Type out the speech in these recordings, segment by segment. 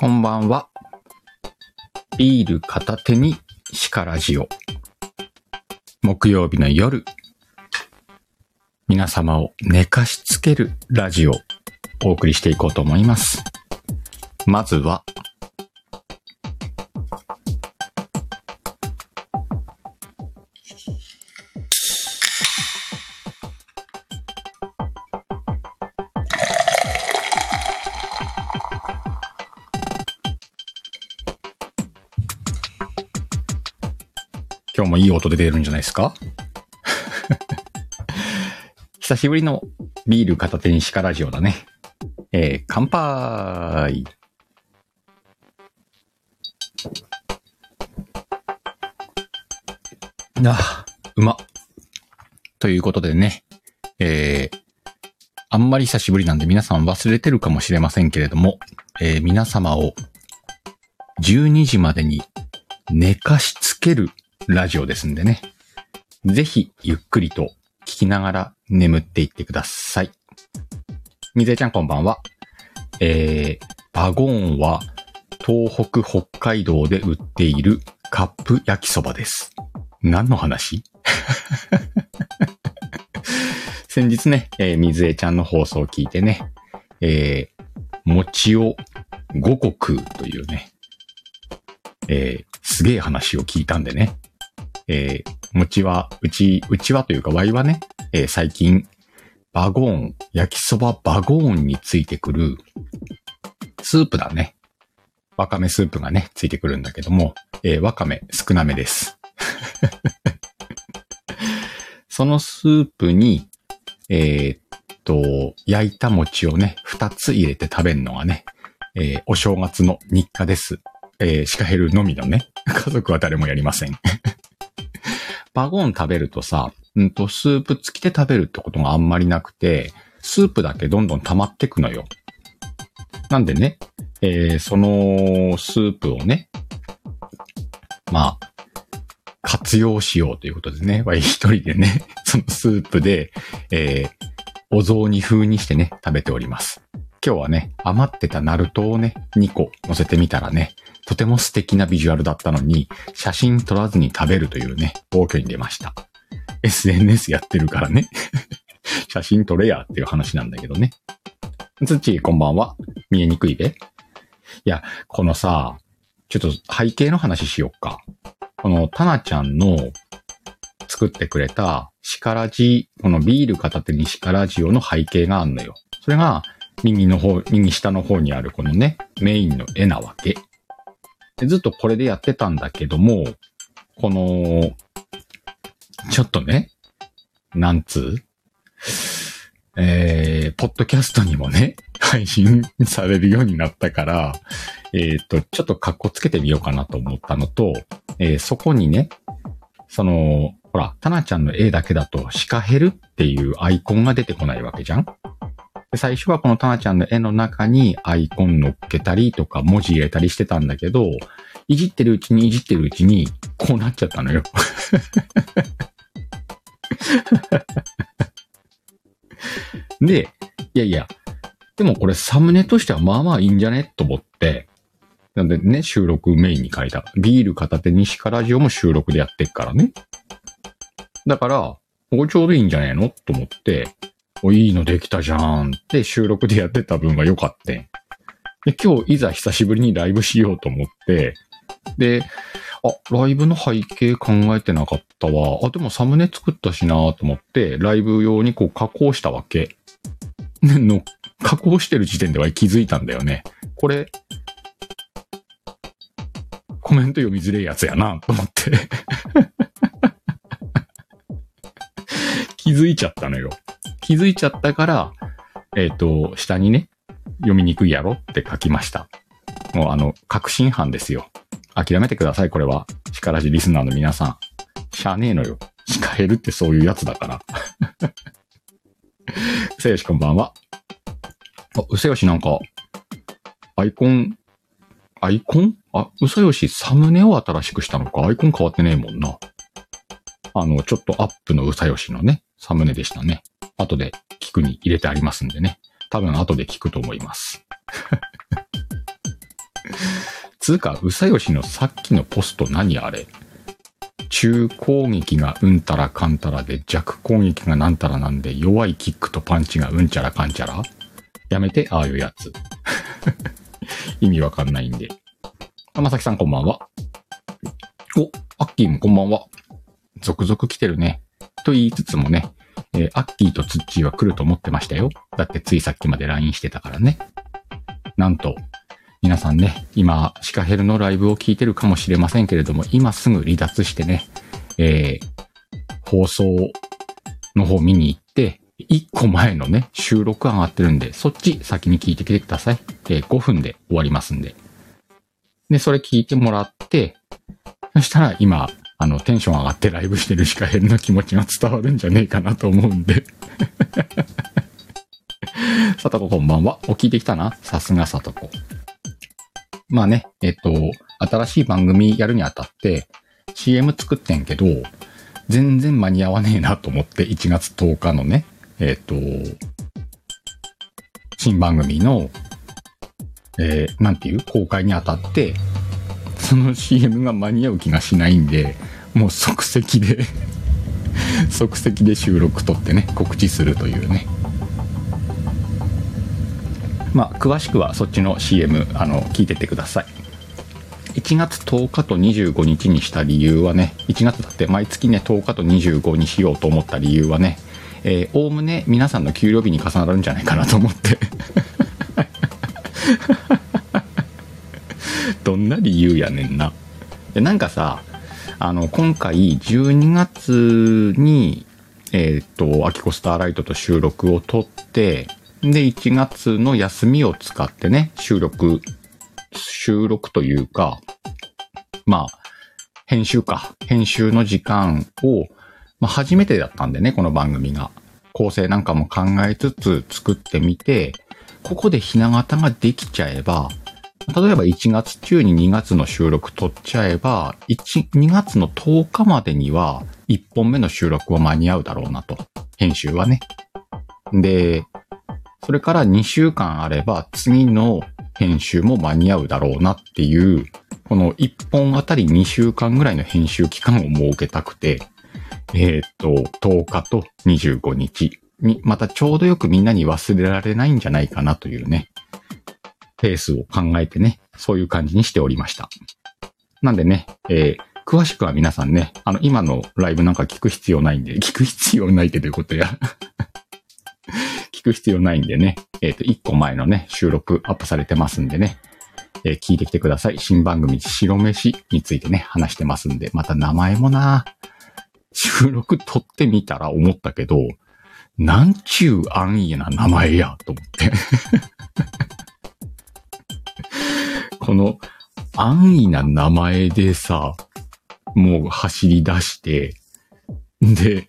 こんばんは。ビール片手にシカラジオ。木曜日の夜、皆様を寝かしつけるラジオお送りしていこうと思います。まずは、音で出るんじゃないですか？久しぶりのビール片手にシカラジオだね。えー、乾杯あ、うま。ということでね、えー、あんまり久しぶりなんで皆さん忘れてるかもしれませんけれども、えー、皆様を12時までに寝かしつけるラジオですんでね。ぜひ、ゆっくりと聞きながら眠っていってください。みずえちゃんこんばんは。えー、バゴーンは東北北海道で売っているカップ焼きそばです。何の話？先日ね、えー、みずえちゃんの放送を聞いてね、えー、餅を5個食うというね、えー、すげえ話を聞いたんでね、えー、餅は、うち、うちはというか、ワイはね、えー、最近、バゴーン、焼きそばバゴーンについてくる、スープだね。わかめスープがね、ついてくるんだけども、えー、わかめ少なめです。そのスープに、えー、っと、焼いた餅をね、二つ入れて食べるのがね、えー、お正月の日課です。えー、シカヘルのみのね、家族は誰もやりません。バゴン食べるとさ、うんと、スープ付きで食べるってことがあんまりなくて、スープだけどんどん溜まってくのよ。なんでね、えー、そのスープをね、まあ、活用しようということでね、わい一人でね、そのスープで、えー、お雑煮風にしてね、食べております。今日はね、余ってたナルトをね、2個乗せてみたらね、とても素敵なビジュアルだったのに、写真撮らずに食べるというね、暴挙に出ました。SNS やってるからね。写真撮れやっていう話なんだけどね。つっちーこんばんは。見えにくいべいや、このさ、ちょっと背景の話しよっか。このタナちゃんの作ってくれたシカラジ、このビール片手にシカラジオの背景があんのよ。それが右の方、右下の方にあるこのね、メインの絵なわけ。でずっとこれでやってたんだけども、この、ちょっとね、なんつう？えー、ポッドキャストにもね、配信されるようになったから、えっ、と、ちょっと格好つけてみようかなと思ったのと、えーそこにね、その、ほら、タナちゃんの絵だけだとシカヘルっていうアイコンが出てこないわけじゃん？で最初はこのタナちゃんの絵の中にアイコン乗っけたりとか文字入れたりしてたんだけど、いじってるうちにいじってるうちにこうなっちゃったのよ。で、いやいや、でもこれサムネとしてはまあまあいいんじゃねと思って、なんでね、収録メインに書いた。ビール片手にシカラジオも収録でやってっからね。だから、ここちょうどいいんじゃねえのと思って、お、いいのできたじゃんって収録でやってた分が良かった。で、今日いざ久しぶりにライブしようと思って、で、あ、ライブの背景考えてなかったわ。あ、でもサムネ作ったしなと思って、ライブ用にこう加工したわけ。の、加工してる時点では気づいたんだよね。これ、コメント読みづれえやつやなと思って。気づいちゃったのよ。気づいちゃったから、えっ、と、下にね、読みにくいやろって書きました。もうあの、確信犯ですよ。諦めてください、これは。シカラジリスナーの皆さん。しゃあねえのよ。シカヘルってそういうやつだから。うさよしこんばんは。あ、うさよしなんか、アイコン、アイコン？あ、うさよしサムネを新しくしたのか？アイコン変わってねえもんな。あの、ちょっとアップのうさよしのね、サムネでしたね。後で聞くに入れてありますんでね。多分後で聞くと思います。つうか、うさよしのさっきのポスト何あれ？中攻撃がうんたらかんたらで弱攻撃がなんたらなんで弱いキックとパンチがうんちゃらかんちゃら？やめて、ああいうやつ。意味わかんないんで。あ、まさきさんこんばんは。お、アッキーもこんばんは。続々来てるね。と言いつつもね、えー、アッキーとツッチーは来ると思ってましたよ。だってついさっきまで LINE してたからね。なんと、皆さんね、今、シカヘルのライブを聞いてるかもしれませんけれども、今すぐ離脱してね、えー、放送の方見に行って、1個前のね、収録上がってるんで、そっち先に聞いてきてください。えー、5分で終わりますんで。で、それ聞いてもらって、そしたら今、あの、テンション上がってライブしてるシカヘルの気持ちが伝わるんじゃねえかなと思うんでさとここんばんは。お聞いてきたなさすがさとこ。まあね、えっと、新しい番組やるにあたって CM 作ってんけど、全然間に合わねえなと思って1月10日のね、えっと、新番組の、えー、なんていう？公開にあたって、その CM が間に合う気がしないんで、もう即席で 即席で収録撮ってね、告知するというね。まあ、詳しくはそっちの CM あの聞いてってください1月10日と25日にした理由はね1月だって毎月ね10日と25にしようと思った理由はねおおむね皆さんの給料日に重なるんじゃないかなと思ってどんな理由やねんなでなんかさあの今回12月にえっ、とアキコスターライトと収録を撮ってで、1月の休みを使ってね、収録、収録というか、まあ、編集か。編集の時間を、まあ、初めてだったんでね、この番組が。構成なんかも考えつつ作ってみて、ここでひな形ができちゃえば、例えば1月中に2月の収録撮っちゃえば、1、2月の10日までには1本目の収録は間に合うだろうなと。編集はね。で、それから2週間あれば次の編集も間に合うだろうなっていう、この1本あたり2週間ぐらいの編集期間を設けたくて、えー、っと、10日と25日に、またちょうどよくみんなに忘れられないんじゃないかなというね、ペースを考えてね、そういう感じにしておりました。なんでね、えー、詳しくは皆さんね、あの、今のライブなんか聞く必要ないんで、聞く必要ないってどういうことや？聞く必要ないんでね、えっ、ー、と、1個前のね、収録アップされてますんでね、えー、聞いてきてください。新番組、白飯についてね、話してますんで、また名前もな、収録撮ってみたら思ったけど、なんちゅう安易な名前や、と思ってこの安易な名前でさ、もう走り出して、で、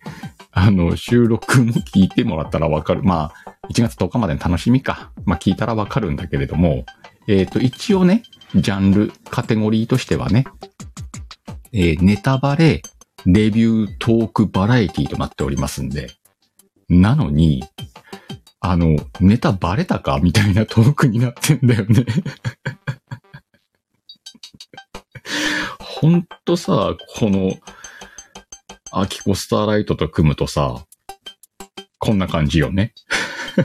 あの、収録も聞いてもらったらわかる。まあ、1月10日までの楽しみか。まあ、聞いたらわかるんだけれども、えっ、ー、と、一応ね、ジャンル、カテゴリーとしてはね、えー、ネタバレ、レビュー、トーク、バラエティとなっておりますんで、なのに、あの、ネタバレたか？みたいなトークになってんだよね ほんとさ、この、アキコスターライトと組むとさ、こんな感じよね。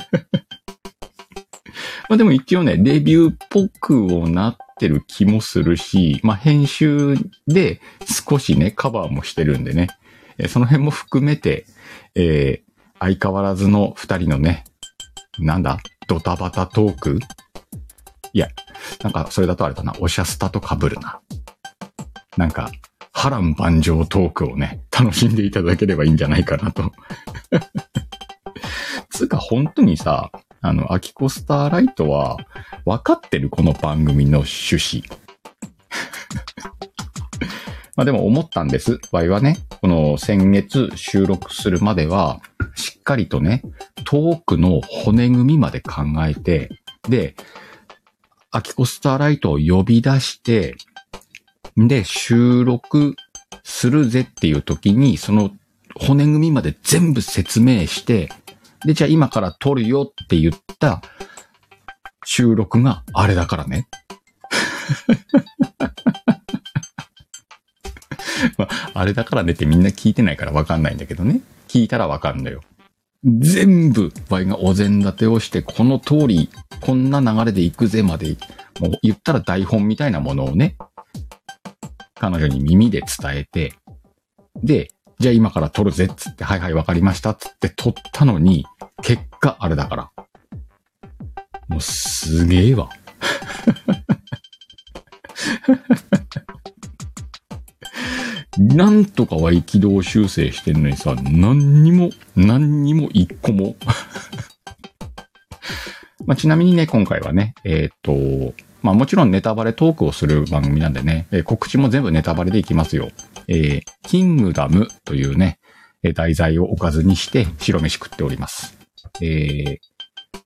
まあでも一応ね、レビューっぽくをなってる気もするし、まあ編集で少しね、カバーもしてるんでね、えその辺も含めて、えー、相変わらずの二人のね、なんだドタバタトーク？いや、なんかそれだとあれだな、おしゃスタと被るな。なんか、波乱万丈トークをね、楽しんでいただければいいんじゃないかなと。つうか本当にさ、あの、アキコスターライトは分かってるこの番組の趣旨。まあでも思ったんです。場合はね、この先月収録するまでは、しっかりとね、トークの骨組みまで考えて、で、アキコスターライトを呼び出して、で、収録するぜっていう時に、その骨組みまで全部説明して、で、じゃあ今から撮るよって言った収録があれだからね。まあ、あれだからねってみんな聞いてないからわかんないんだけどね。聞いたらわかんのよ。全部、ワイがお膳立てをして、この通り、こんな流れで行くぜまで、もう言ったら台本みたいなものをね、彼女に耳で伝えて、で、じゃあ今から撮るぜっつって、はいはいわかりましたっつって撮ったのに、結果あれだから。もうすげえわ。なんとかは軌道修正してんのにさ、何にも、何にも一個も まあ、ちなみにね、今回はね、えっ、ー、と、まあもちろんネタバレトークをする番組なんでね、えー、告知も全部ネタバレでいきますよ。えー、キングダムというね、題材を置かずにして白飯食っております。えー、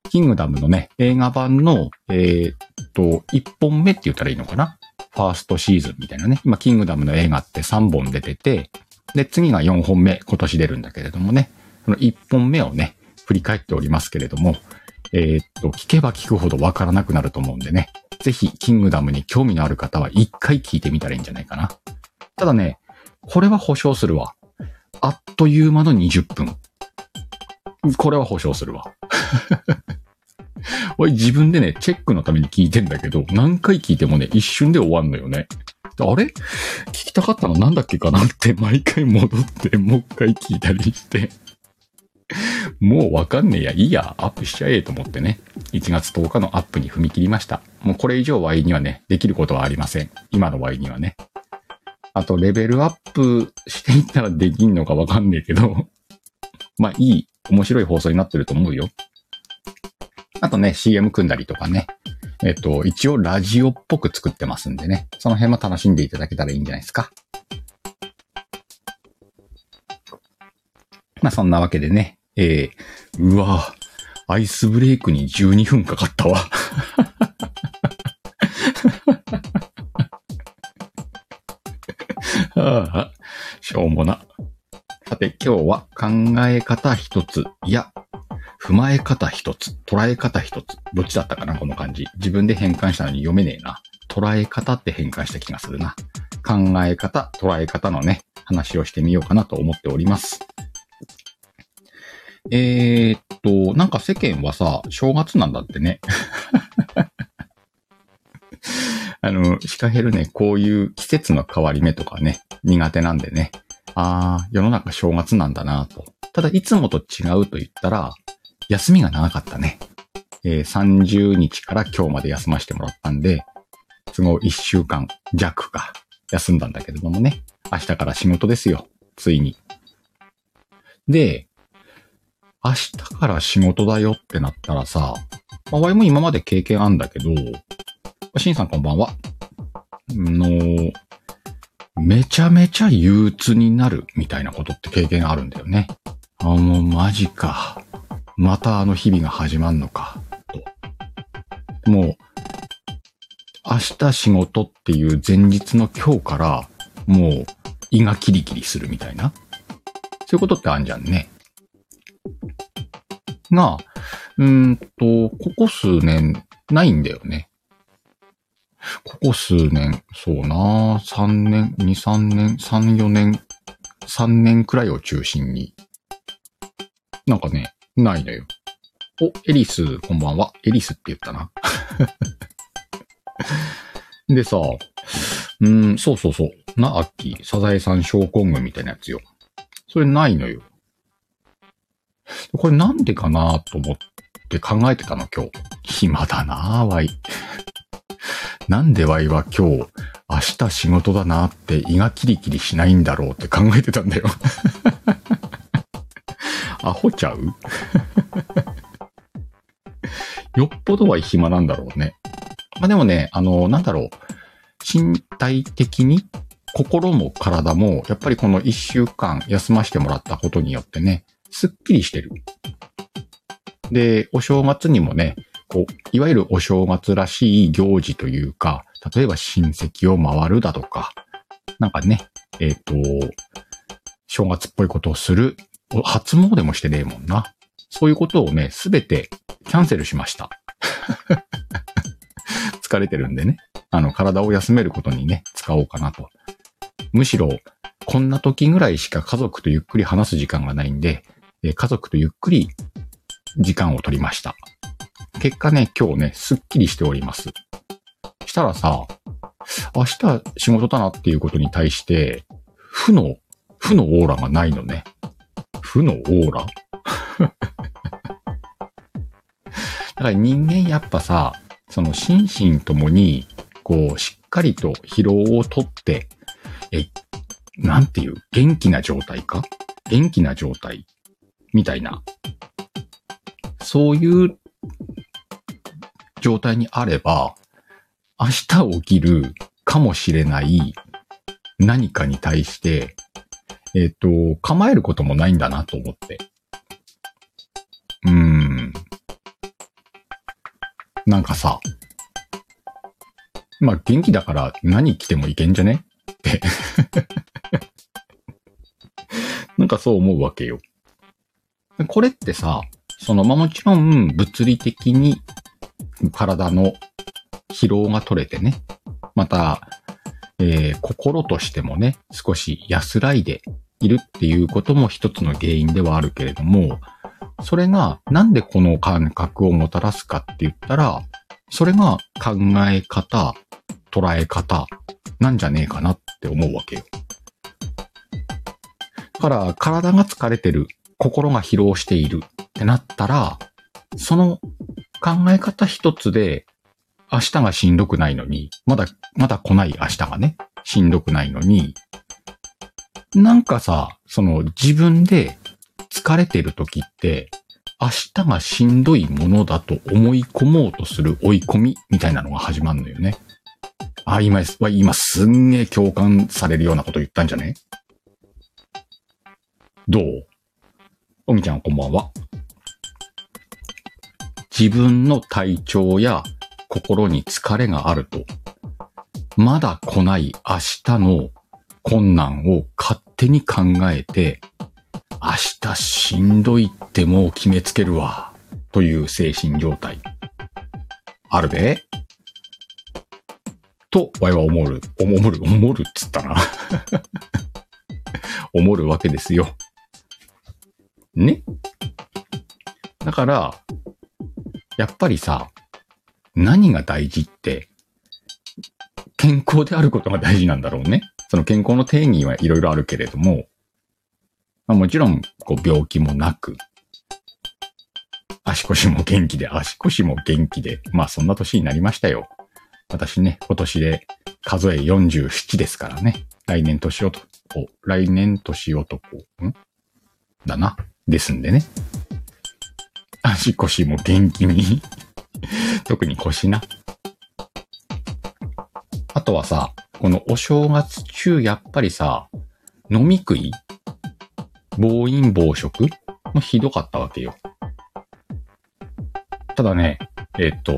キングダムのね、映画版の、えー、っと、1本目って言ったらいいのかな？ファーストシーズンみたいなね。今、キングダムの映画って3本出てて、で、次が4本目、今年出るんだけれどもね、その1本目をね、振り返っておりますけれども、えー、っと、聞けば聞くほどわからなくなると思うんでね、ぜひ、キングダムに興味のある方は一回聞いてみたらいいんじゃないかな。ただね、これは保証するわ。あっという間の20分。これは保証するわ。俺自分でね、チェックのために聞いてんだけど、何回聞いてもね、一瞬で終わんのよね。あれ？聞きたかったのなんだっけかなって毎回戻ってもう一回聞いたりして もうわかんねえや、いいや、アップしちゃえと思ってね、1月10日のアップに踏み切りました。もうこれ以上 Y にはね、できることはありません。今の Y にはね。あと、レベルアップしていったらできんのかわかんねえけど まあいい、面白い放送になってると思うよ。あとね、CM 組んだりとかね。えっと、一応ラジオっぽく作ってますんでね。その辺も楽しんでいただけたらいいんじゃないですか。まあそんなわけでね。えー、うわアイスブレイクに12分かかったわ。ああ、しょうもな。さて今日は考え方一つ、いや、踏まえ方一つ、捉え方一つ。どっちだったかなこの漢字。自分で変換したのに読めねえな。捉え方って変換した気がするな。考え方、捉え方のね、話をしてみようかなと思っております。えー、っと、なんか世間はさ、正月なんだってね。あの、シカヘルね、こういう季節の変わり目とかね、苦手なんでね。ああ、世の中正月なんだなと。ただ、いつもと違うと言ったら、休みが長かったね。えー、30日から今日まで休ませてもらったんで、都合1週間弱か休んだんだけれどもね。明日から仕事ですよ。ついに。で、明日から仕事だよってなったらさ、まあ、ワイも今まで経験あんだけど、シンさんこんばんは。の、めちゃめちゃ憂鬱になるみたいなことって経験あるんだよね。あ、もうマジか。またあの日々が始まんのか、と。もう、明日仕事っていう前日の今日から、もう胃がキリキリするみたいな。そういうことってあんじゃんね。が、うんと、ここ数年ないんだよね。ここ数年、そうな3年、2、3年、3、4年、3年くらいを中心に。なんかね、ないのよ。お、エリス、こんばんは。エリスって言ったな。でさ、うん、そうそうそう。な、アッキー、サザエさん症候群みたいなやつよ。それないのよ。これなんでかなと思って考えてたの、今日。暇だなぁワイ。なんでワイは今日、明日仕事だなって胃がキリキリしないんだろうって考えてたんだよ。アホちゃう？よっぽどは暇なんだろうね。まあでもね、あの、なんだろう。身体的に、心も体も、やっぱりこの一週間休ませてもらったことによってね、すっきりしてる。で、お正月にもね、こう、いわゆるお正月らしい行事というか、例えば親戚を回るだとか、なんかね、えっ、ー、と、正月っぽいことをする初詣もしてねえもんな。そういうことをね、すべてキャンセルしました。疲れてるんでね。あの、体を休めることにね、使おうかなと。むしろ、こんな時ぐらいしか家族とゆっくり話す時間がないんで、え家族とゆっくり時間を取りました。結果ね、今日ね、すっきりしております。したらさ、明日仕事だなっていうことに対して、負の、負のオーラがないのね。負のオーラ だから人間やっぱさ、その心身ともに、こう、しっかりと疲労をとって、え、なんていう、元気な状態か？元気な状態みたいな。そういう状態にあれば、明日起きるかもしれない何かに対して、えっ、と、構えることもないんだなと思って。うーん。なんかさ、まあ元気だから何着てもいけんじゃね？って なんかそう思うわけよ。これってさ、そのまあもちろん物理的に体の疲労が取れてね、また、えー、心としてもね、少し安らいでいるっていうことも一つの原因ではあるけれども、それがなんでこの感覚をもたらすかって言ったら、それが考え方、捉え方なんじゃねえかなって思うわけよ。だから体が疲れてる、心が疲労している。ってなったら、その考え方一つで明日がしんどくないのに、まだ、まだ来ない明日がね、しんどくないのに、なんかさ、その自分で疲れてる時って、明日がしんどいものだと思い込もうとする追い込みみたいなのが始まるのよね。あ、今、今すんげえ共感されるようなこと言ったんじゃね？どう？おみちゃんこんばんは。自分の体調や心に疲れがあると、まだ来ない明日の困難を勝手に考えて、明日しんどいってもう決めつけるわ、という精神状態。あるでと、わいは思る、思る、思るっつったな 思るわけですよ。ねだから、やっぱりさ、何が大事って、健康であることが大事なんだろうね。その健康の定義はいろいろあるけれども、まあ、もちろん、こう、病気もなく、足腰も元気で、足腰も元気で、まあそんな年になりましたよ。私ね、今年で数え47ですからね。来年年男、来年年男、ん？だな。ですんでね。足腰も元気に 特に腰な。あとはさ、このお正月中やっぱりさ、飲み食い？暴飲暴食？もひどかったわけよ。ただね、えっ、と、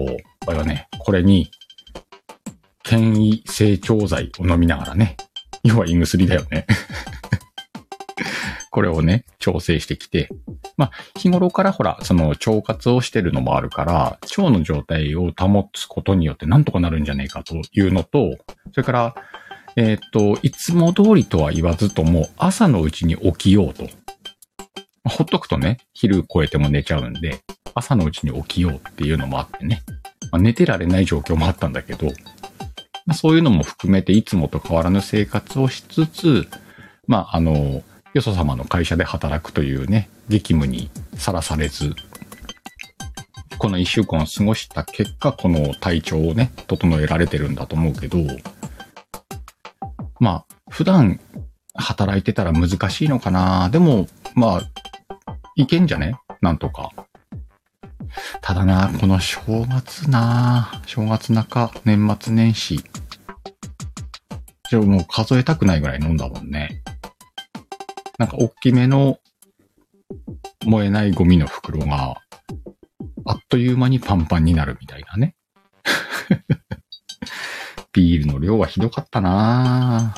あれはね、これに、権威成長剤を飲みながらね、要は胃薬だよね これをね、調整してきて、まあ、日頃からほら、その腸活をしてるのもあるから、腸の状態を保つことによってなんとかなるんじゃねえかというのと、それから、えっ、と、いつも通りとは言わずとも、朝のうちに起きようと。ほっとくとね、昼超えても寝ちゃうんで、朝のうちに起きようっていうのもあってね。まあ、寝てられない状況もあったんだけど、まあ、そういうのも含めていつもと変わらぬ生活をしつつ、まあ、あの、よそ様の会社で働くというね、激務にさらされず、この一週間を過ごした結果、この体調をね、整えられてるんだと思うけど、まあ、普段働いてたら難しいのかなでも、まあ、いけんじゃね？なんとか。ただな、この正月な正月中、年末年始。じゃもう数えたくないぐらい飲んだもんね。なんか大きめの燃えないゴミの袋が、あっという間にパンパンになるみたいなね。ビールの量はひどかったな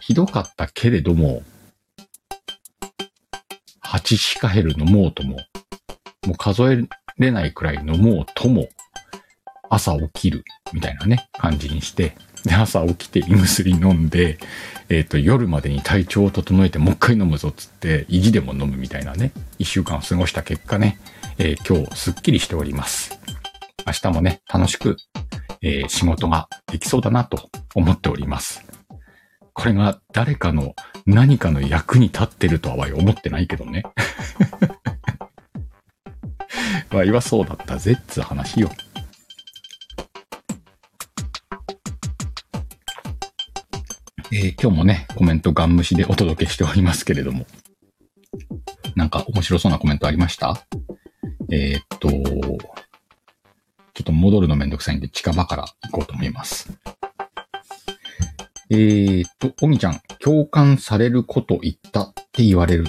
ひどかったけれども、8シカヘル飲もうとも、もう数えれないくらい飲もうとも、朝起きるみたいなね、感じにして、で、朝起きて胃薬飲んで、えっ、ー、と、夜までに体調を整えてもう一回飲むぞっつって、意地でも飲むみたいなね、一週間過ごした結果ね、えー、今日すっきりしております。明日もね、楽しく、えー、仕事ができそうだなと思っております。これが誰かの何かの役に立ってるとは思ってないけどね。わいはそうだったぜっつ話よ。え、今日もね、コメントガン無視でお届けしておりますけれども。なんか面白そうなコメントありました？えー、っと、ちょっと戻るのめんどくさいんで近場から行こうと思います。えー、っと、おみちゃん、共感されること言ったって言われる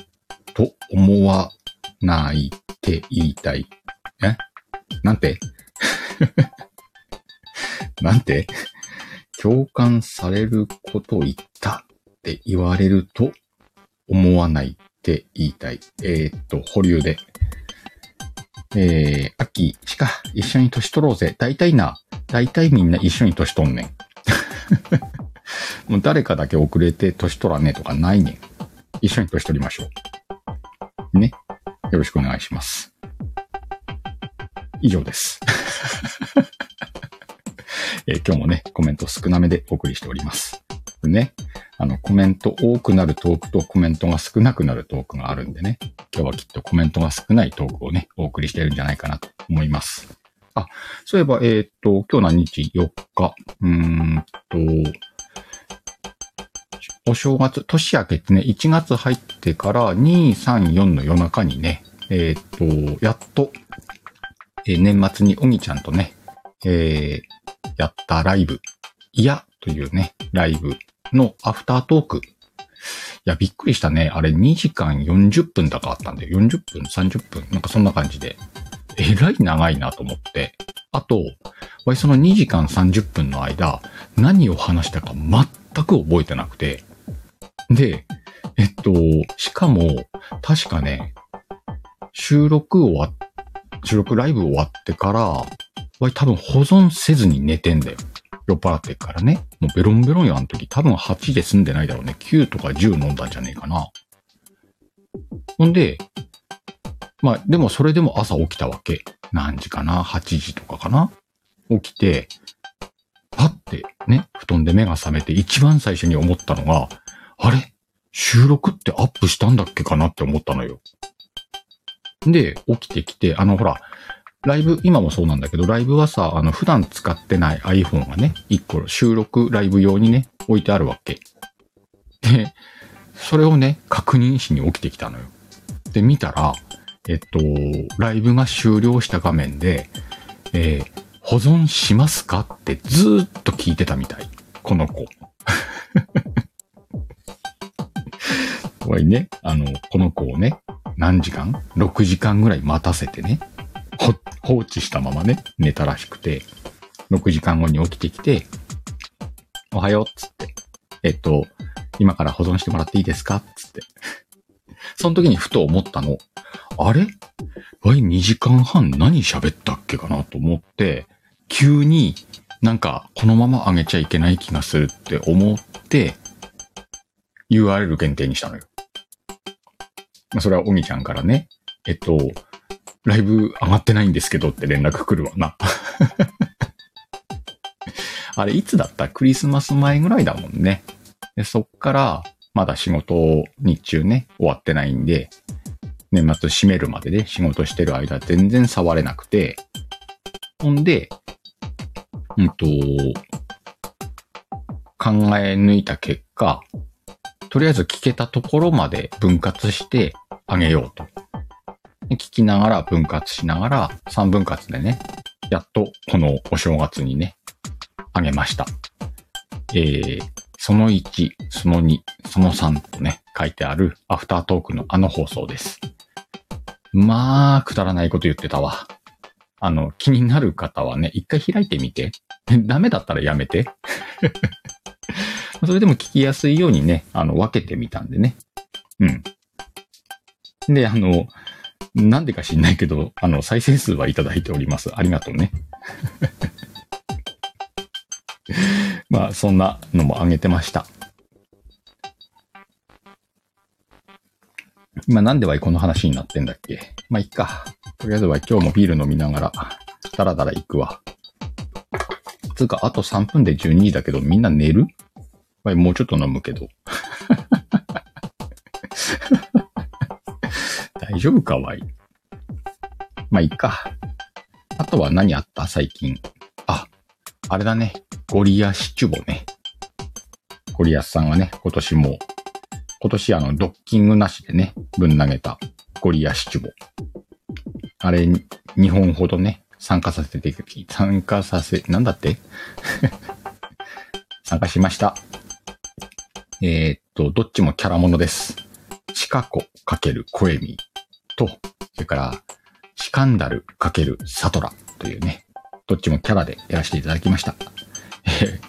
と思わないって言いたい。え？なんて？なんて？共感されること言ったって言われると思わないって言いたい。えー、っと、保留で。えー、秋、しか、一緒に年取ろうぜ。大体な、大体みんな一緒に年取んねん。もう誰かだけ遅れて年取らねえとかないねん。一緒に年取りましょう。ね。よろしくお願いします。以上です。えー、今日もね、コメント少なめでお送りしております。ね。あの、コメント多くなるトークとコメントが少なくなるトークがあるんでね。今日はきっとコメントが少ないトークをね、お送りしてるんじゃないかなと思います。あ、そういえば、えー、っと、今日何日 ?4 日。うーんと、お正月、年明けてね、1月入ってから2、3、4の夜中にね、えー、っと、やっと、えー、年末におぎちゃんとね、えー、やったライブ、いやというね、ライブのアフタートーク。いや、びっくりしたね。あれ2時間40分だかあったんで、40分 ?30 分なんかそんな感じで。えらい長いなと思って。あと、その2時間30分の間、何を話したか全く覚えてなくて。で、えっと、しかも、確かね、収録終わっ、収録ライブ終わってから、多分保存せずに寝てんだよ。酔っ払ってからね。もうベロンベロンよ、あの時。多分8で済んでないだろうね。9とか10飲んだんじゃねえかな。ほんで、まあ、でもそれでも朝起きたわけ。何時かな ?8 時とかかな？起きて、パってね、布団で目が覚めて一番最初に思ったのが、あれ？収録ってアップしたんだっけかなって思ったのよ。で、起きてきて、あの、ほら、ライブ、今もそうなんだけど、ライブはさ、あの、普段使ってない iPhone がね、一個収録ライブ用にね、置いてあるわけ。で、それをね、確認しに起きてきたのよ。で、見たら、えっと、ライブが終了した画面で、えー、保存しますかってずーっと聞いてたみたい。この子。おいね、あの、この子をね、何時間 ?6 時間ぐらい待たせてね、放置したままね、寝たらしくて、6時間後に起きてきて、おはようっつって、えっと、今から保存してもらっていいですか？っつって。その時にふと思ったの、あれ？わい2時間半何喋ったっけかなと思って、急になんかこのまま上げちゃいけない気がするって思って、URL 限定にしたのよ。ま、それはおみちゃんからね、えっと、ライブ上がってないんですけどって連絡来るわな。あれ、いつだった？クリスマス前ぐらいだもんね。でそっから、まだ仕事日中ね、終わってないんで、年末閉めるまでで、仕事してる間全然触れなくて、ほんで、うんと、考え抜いた結果、とりあえず聞けたところまで分割してあげようと。聞きながら分割しながら3分割でね、やっとこのお正月にね、あげました。えー、その1、その2、その3とね、書いてあるアフタートークのあの放送です。まあ、くだらないこと言ってたわ。あの、気になる方はね、一回開いてみて。ダメだったらやめて。それでも聞きやすいようにね、あの、分けてみたんでね。うん。で、あの、なんでか知んないけど、あの、再生数はいただいております。ありがとうね。まあ、そんなのもあげてました。今なんではこの話になってんだっけ？まあ、いっか。とりあえずは今日もビール飲みながら、だらだら行くわ。つうか、あと3分で12時だけど、みんな寝る？まあもうちょっと飲むけど。大丈夫かわいい。まあ、いいか。あとは何あった？最近。あ、あれだね。ゴリアシチュボね。ゴリアスさんがね、今年も、今年あの、ドッキングなしでね、ぶん投げたゴリアシチュボ。あれ、2本ほどね、参加させて、参加させ、なんだって？参加しました。えー、っと、どっちもキャラものです。チカコ×コエミと、それから、シカンダル×サトラというね、どっちもキャラでやらせていただきました。え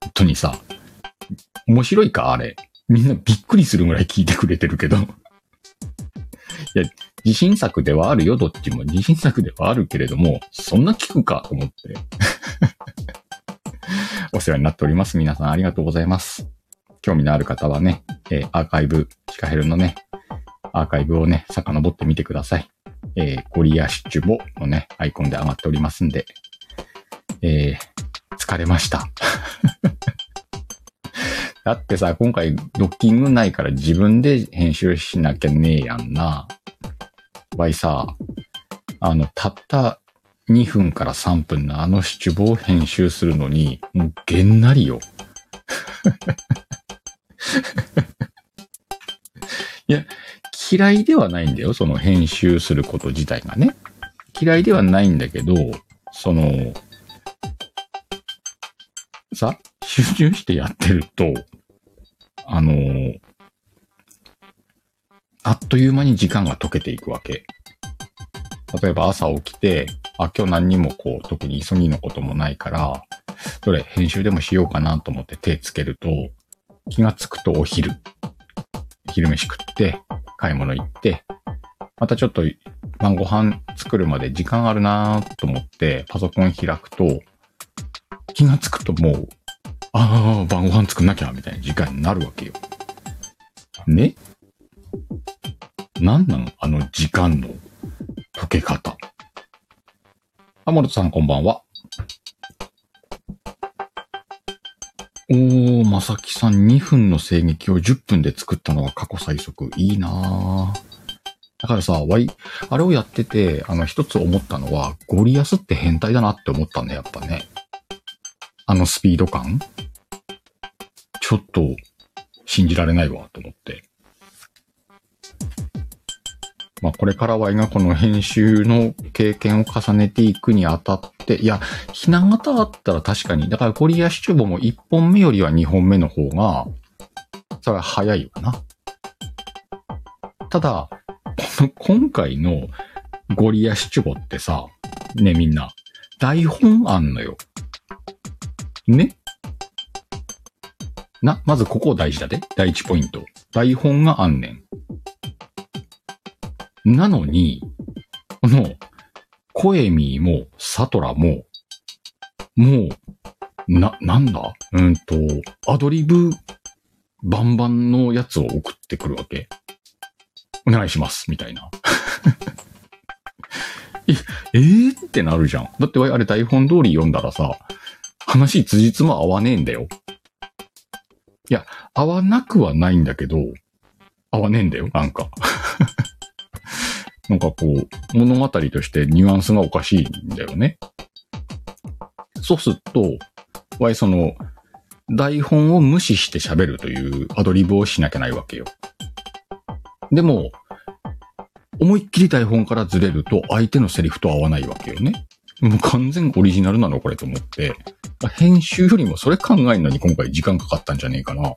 本当にさ、面白いか？あれ。みんなびっくりするぐらい聞いてくれてるけど。いや、自信作ではあるよ、どっちも。自信作ではあるけれども、そんな聞くか？と思って。お世話になっております。皆さんありがとうございます。興味のある方はね、えーアーカイブ、シカヘルのね、アーカイブをね、遡ってみてください。えーゴリアシチュボのね、アイコンで上がっておりますんで、えー疲れました。だってさ、今回ドッキングないから自分で編集しなきゃねえやんな。わいさ、あの、たった2分から3分のあのシチュボを編集するのに、もうげんなりよ。いや、嫌いではないんだよ、その編集すること自体がね。嫌いではないんだけど、その、さ、集中してやってると、あのあっという間に時間が溶けていくわけ。例えば朝起きて、あ、今日何にもこう、特に急ぎのこともないから、どれ編集でもしようかなと思って手つけると、気がつくとお昼。昼飯食って、買い物行って、またちょっと晩ご飯作るまで時間あるなと思ってパソコン開くと、気がつくともう、ああ、晩ご飯作んなきゃ、みたいな時間になるわけよ。ね？なんなんあの時間の溶け方。あ、モルトさんこんばんは。おー、まさきさん2分の声劇を10分で作ったのが過去最速。いいなぁ。だからさ、わい、あれをやってて、あの一つ思ったのは、ゴリアスって変態だなって思ったね、やっぱね。あのスピード感ちょっと信じられないわ、と思って。まあこれからはがこの編集の経験を重ねていくにあたって、いや、ひな形あったら確かに、だからコリアシチューボも1本目よりは2本目の方が、それは早いわな。ただ、この今回のゴリアシチュボってさ、ねみんな、台本あんのよ。ね？な、まずここ大事だで。第一ポイント。台本があんねん。なのに、この、コエミーも、サトラも、もう、な、なんだ？うんと、アドリブ、バンバンのやつを送ってくるわけ。お願いします、みたいな。え、えー、ってなるじゃん。だってあれ台本通り読んだらさ、話辻褄合わねえんだよ。いや、合わなくはないんだけど、合わねえんだよ、なんか。なんかこう、物語としてニュアンスがおかしいんだよね。そうすると、わいその、台本を無視して喋るというアドリブをしなきゃないわけよ。でも、思いっきり台本からずれると相手のセリフと合わないわけよね。もう完全オリジナルなのこれと思って。編集よりもそれ考えるのに今回時間かかったんじゃねえかな。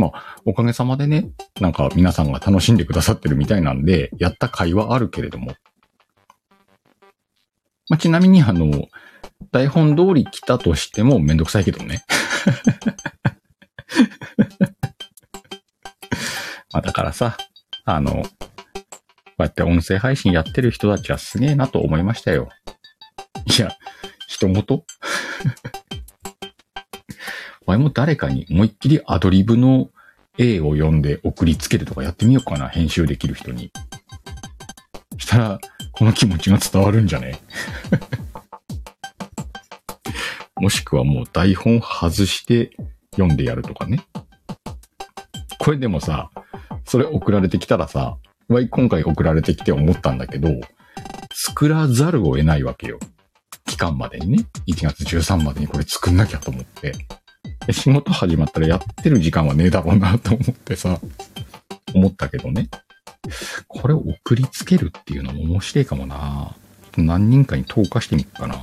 まあ、おかげさまでね、なんか皆さんが楽しんでくださってるみたいなんで、やった回はあるけれども。まあ、ちなみにあの、台本通り来たとしてもめんどくさいけどね。まあ、だからさ、あの、こうやって音声配信やってる人たちはすげえなと思いましたよ。いや、人事前も誰かに思いっきりアドリブの A を読んで送りつけるとかやってみようかな、編集できる人に。したら、この気持ちが伝わるんじゃね？もしくはもう台本外して読んでやるとかね。これでもさ、それ送られてきたらさ、今回送られてきて思ったんだけど、作らざるを得ないわけよ。期間までにね。1月13までにこれ作んなきゃと思って。仕事始まったらやってる時間はねえだろうなと思ってさ、思ったけどね。これを送りつけるっていうのも面白いかもな何人かに投下してみっかな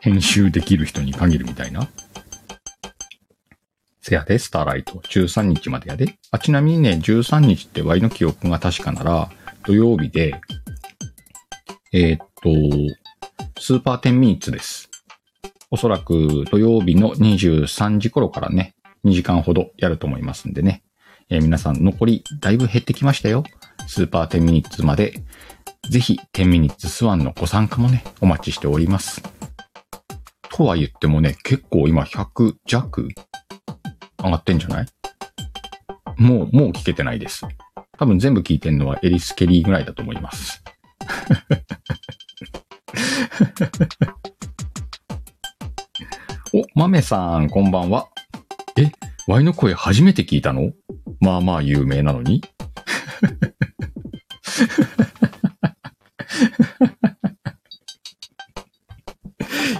編集できる人に限るみたいな。せやで、スターライト。13日までやで。あ、ちなみにね、13日って Y の記憶が確かなら、土曜日で、えー、っと、スーパー10ミニッツです。おそらく土曜日の23時頃からね、2時間ほどやると思いますんでね。えー、皆さん残りだいぶ減ってきましたよ。スーパー10ミニッツまで。ぜひ10ミニッツスワンのご参加もね、お待ちしております。とは言ってもね、結構今100弱上がってんじゃない？もう、もう聞けてないです。多分全部聞いてんのはエリス・ケリーぐらいだと思います。お、豆さん、こんばんは。え、ワイの声初めて聞いたの？まあまあ有名なのに？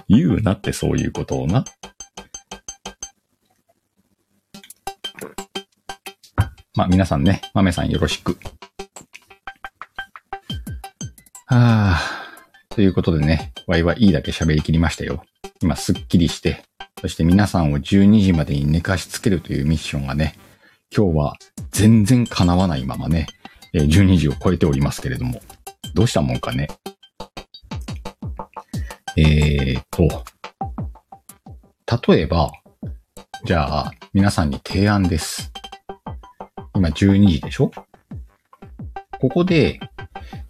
言うなってそういうことをな。まあ皆さんね、豆さんよろしく。はあ、ということでね、ワイはいいだけ喋りきりましたよ。今すっきりして、そして皆さんを12時までに寝かしつけるというミッションがね、今日は全然叶わないままね、12時を超えておりますけれども、どうしたもんかね？えーと、例えば、じゃあ、皆さんに提案です。今12時でしょ？ここで、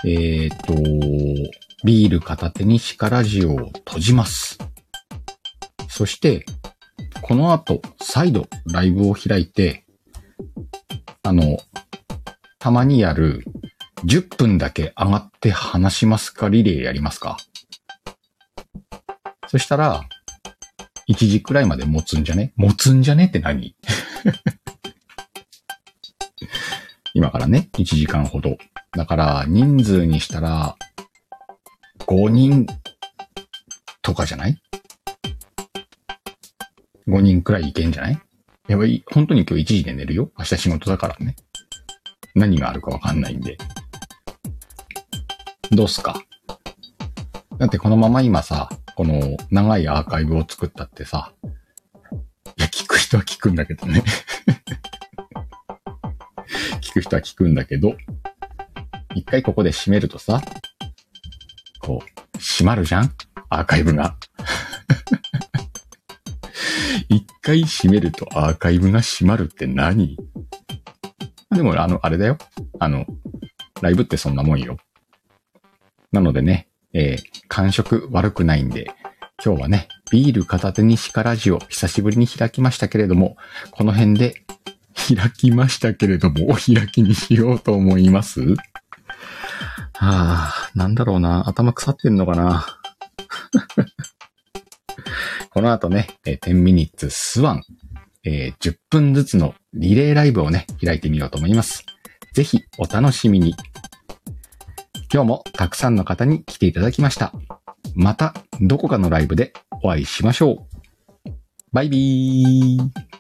えっ、ー、と、ビール片手にシカラジオを閉じます。そして、この後、再度ライブを開いて、あの、たまにやる10分だけ上がって話しますか？リレーやりますか？そしたら、1時くらいまで持つんじゃね？持つんじゃねって何？今からね、1時間ほど。だから、人数にしたら、5人とかじゃない？?5 人くらいいけんじゃない？やばい、本当に今日1時で寝るよ。明日仕事だからね。何があるかわかんないんで。どうすか？だってこのまま今さ、この長いアーカイブを作ったってさ、いや、聞く人は聞くんだけどね 聞く人は聞くんだけど、一回ここで閉めるとさ、こう、閉まるじゃん？アーカイブが。回閉めるとアーカイブが閉まるって何？でも、あの、あれだよ。あの、ライブってそんなもんよ。なのでね、えー、感触悪くないんで、今日はね、ビール片手にシカラジオ久しぶりに開きましたけれども、この辺で開きましたけれども、お開きにしようと思います？はあ、なんだろうな。頭腐ってんのかな？この後ね、10ミニッツスワン、えー、10分ずつのリレーライブをね、開いてみようと思います。ぜひお楽しみに。今日もたくさんの方に来ていただきました。またどこかのライブでお会いしましょう。バイビー